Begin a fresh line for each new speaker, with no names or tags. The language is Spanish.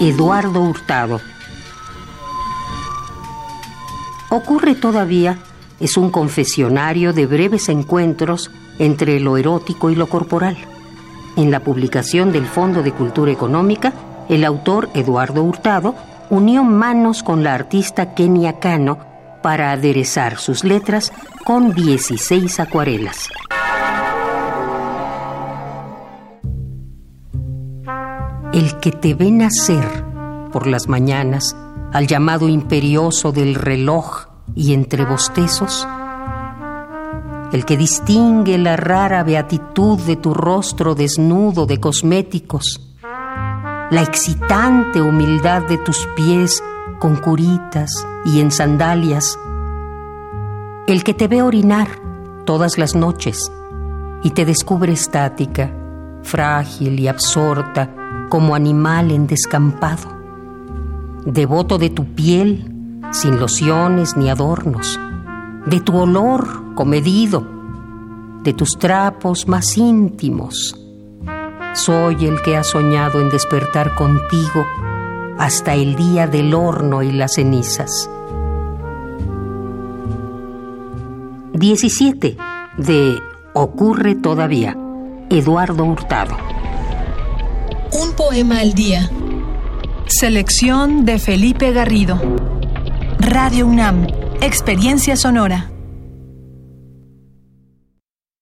Eduardo Hurtado. Ocurre todavía es un confesionario de breves encuentros entre lo erótico y lo corporal. En la publicación del Fondo de Cultura Económica, el autor Eduardo Hurtado unió manos con la artista Kenia Cano para aderezar sus letras con 16 acuarelas. El que te ve nacer por las mañanas al llamado imperioso del reloj y entre bostezos, el que distingue la rara beatitud de tu rostro desnudo de cosméticos, la excitante humildad de tus pies con curitas y en sandalias, el que te ve orinar todas las noches y te descubre estática, frágil y absorta, como animal en descampado, devoto de tu piel, sin lociones ni adornos, de tu olor comedido, de tus trapos más íntimos. Soy el que ha soñado en despertar contigo hasta el día del horno y las cenizas. 17 de Ocurre todavía. Eduardo Hurtado.
Un poema al día. Selección de Felipe Garrido. Radio UNAM. Experiencia sonora.